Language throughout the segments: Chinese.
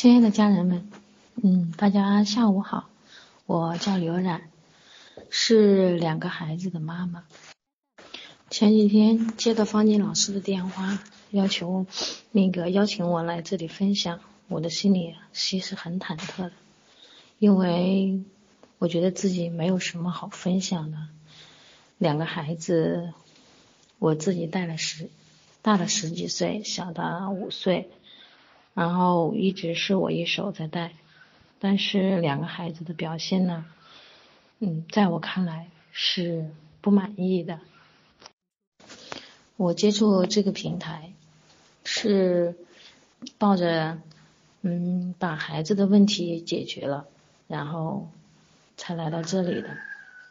亲爱的家人们，嗯，大家下午好，我叫刘冉，是两个孩子的妈妈。前几天接到方静老师的电话，要求那个邀请我来这里分享，我的心里其实很忐忑的，因为我觉得自己没有什么好分享的。两个孩子，我自己带了十，大的十几岁，小的五岁。然后一直是我一手在带，但是两个孩子的表现呢，嗯，在我看来是不满意的。我接触这个平台是抱着嗯把孩子的问题解决了，然后才来到这里的。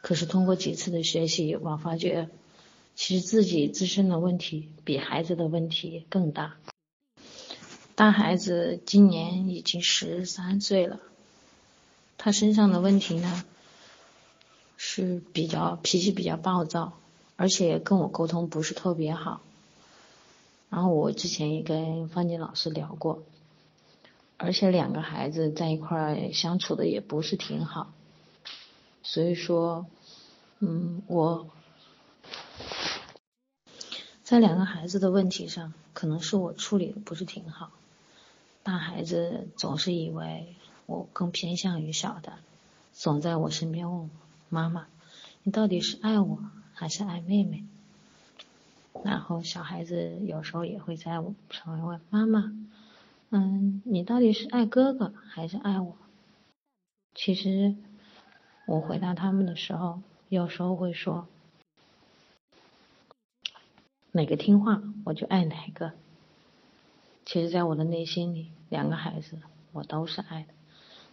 可是通过几次的学习，我发觉其实自己自身的问题比孩子的问题更大。大孩子今年已经十三岁了，他身上的问题呢是比较脾气比较暴躁，而且跟我沟通不是特别好。然后我之前也跟方静老师聊过，而且两个孩子在一块儿相处的也不是挺好，所以说，嗯，我在两个孩子的问题上，可能是我处理的不是挺好。大孩子总是以为我更偏向于小的，总在我身边问我妈妈，你到底是爱我还是爱妹妹？然后小孩子有时候也会在我旁边问妈妈，嗯，你到底是爱哥哥还是爱我？其实我回答他们的时候，有时候会说，哪个听话我就爱哪个。其实，在我的内心里，两个孩子我都是爱的。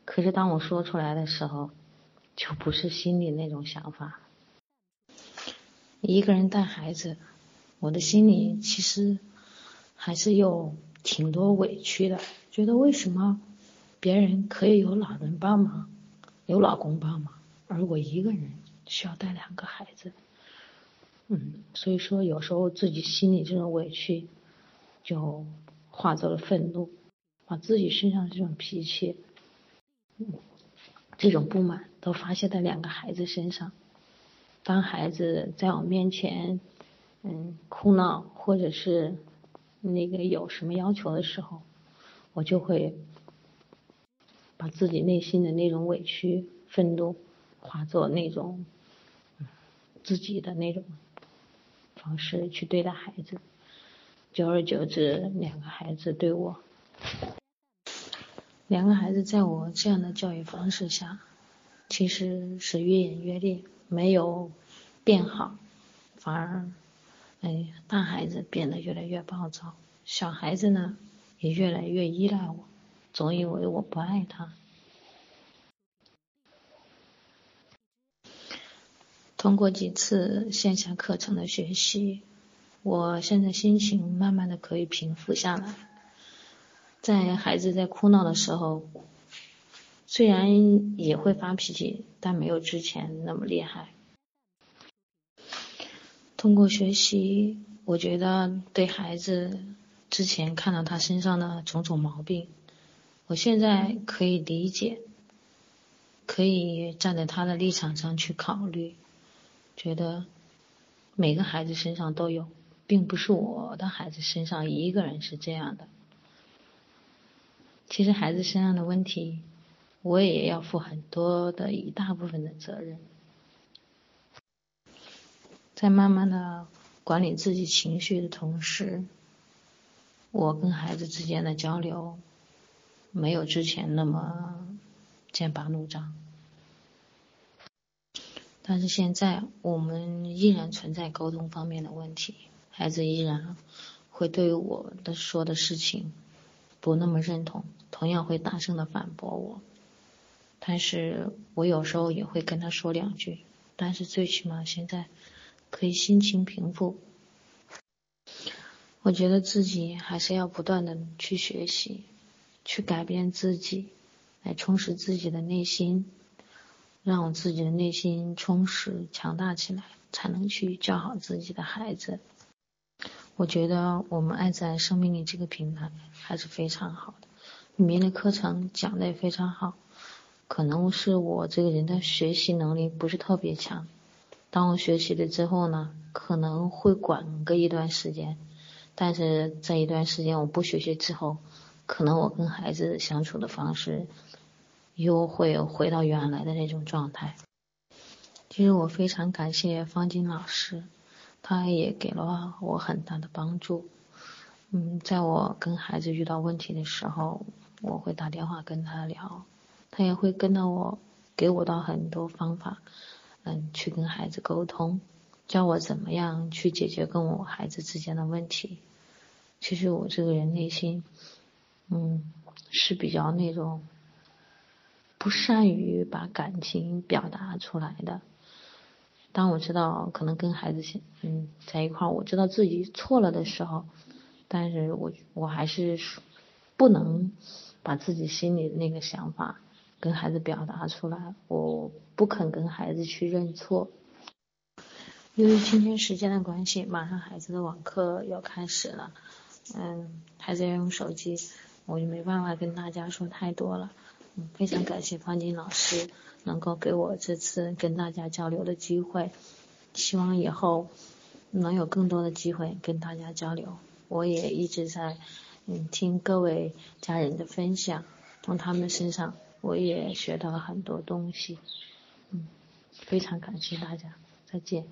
可是，当我说出来的时候，就不是心里那种想法。一个人带孩子，我的心里其实还是有挺多委屈的。觉得为什么别人可以有老人帮忙，有老公帮忙，而我一个人需要带两个孩子？嗯，所以说有时候自己心里这种委屈就。化作了愤怒，把自己身上这种脾气、这种不满都发泄在两个孩子身上。当孩子在我面前，嗯，哭闹或者是那个有什么要求的时候，我就会把自己内心的那种委屈、愤怒化作那种自己的那种方式去对待孩子。久而久之，两个孩子对我，两个孩子在我这样的教育方式下，其实是越演越烈，没有变好，反而，哎，大孩子变得越来越暴躁，小孩子呢也越来越依赖我，总以为我不爱他。通过几次线下课程的学习。我现在心情慢慢的可以平复下来，在孩子在哭闹的时候，虽然也会发脾气，但没有之前那么厉害。通过学习，我觉得对孩子之前看到他身上的种种毛病，我现在可以理解，可以站在他的立场上去考虑，觉得每个孩子身上都有。并不是我的孩子身上一个人是这样的，其实孩子身上的问题，我也要负很多的一大部分的责任。在慢慢的管理自己情绪的同时，我跟孩子之间的交流没有之前那么剑拔弩张，但是现在我们依然存在沟通方面的问题。孩子依然会对我的说的事情不那么认同，同样会大声的反驳我。但是我有时候也会跟他说两句，但是最起码现在可以心情平复。我觉得自己还是要不断的去学习，去改变自己，来充实自己的内心，让我自己的内心充实强大起来，才能去教好自己的孩子。我觉得我们爱在生命力这个平台还是非常好的，里面的课程讲的也非常好。可能是我这个人的学习能力不是特别强，当我学习了之后呢，可能会管个一段时间，但是这一段时间我不学习之后，可能我跟孩子相处的方式又会回到原来的那种状态。其实我非常感谢方金老师，他也给了我很大的帮助。嗯，在我跟孩子遇到问题的时候，我会打电话跟他聊。他也会跟到我，给我到很多方法，嗯，去跟孩子沟通，教我怎么样去解决跟我孩子之间的问题。其实我这个人内心，嗯，是比较那种不善于把感情表达出来的。当我知道可能跟孩子嗯在一块儿，我知道自己错了的时候，但是我我还是不能把自己心里的那个想法。跟孩子表达出来，我不肯跟孩子去认错。由于今天时间的关系，马上孩子的网课要开始了，嗯，孩子要用手机，我就没办法跟大家说太多了。嗯，非常感谢方金老师能够给我这次跟大家交流的机会，希望以后能有更多的机会跟大家交流。我也一直在嗯听各位家人的分享，从他们身上。我也学到了很多东西，嗯，非常感谢大家，再见。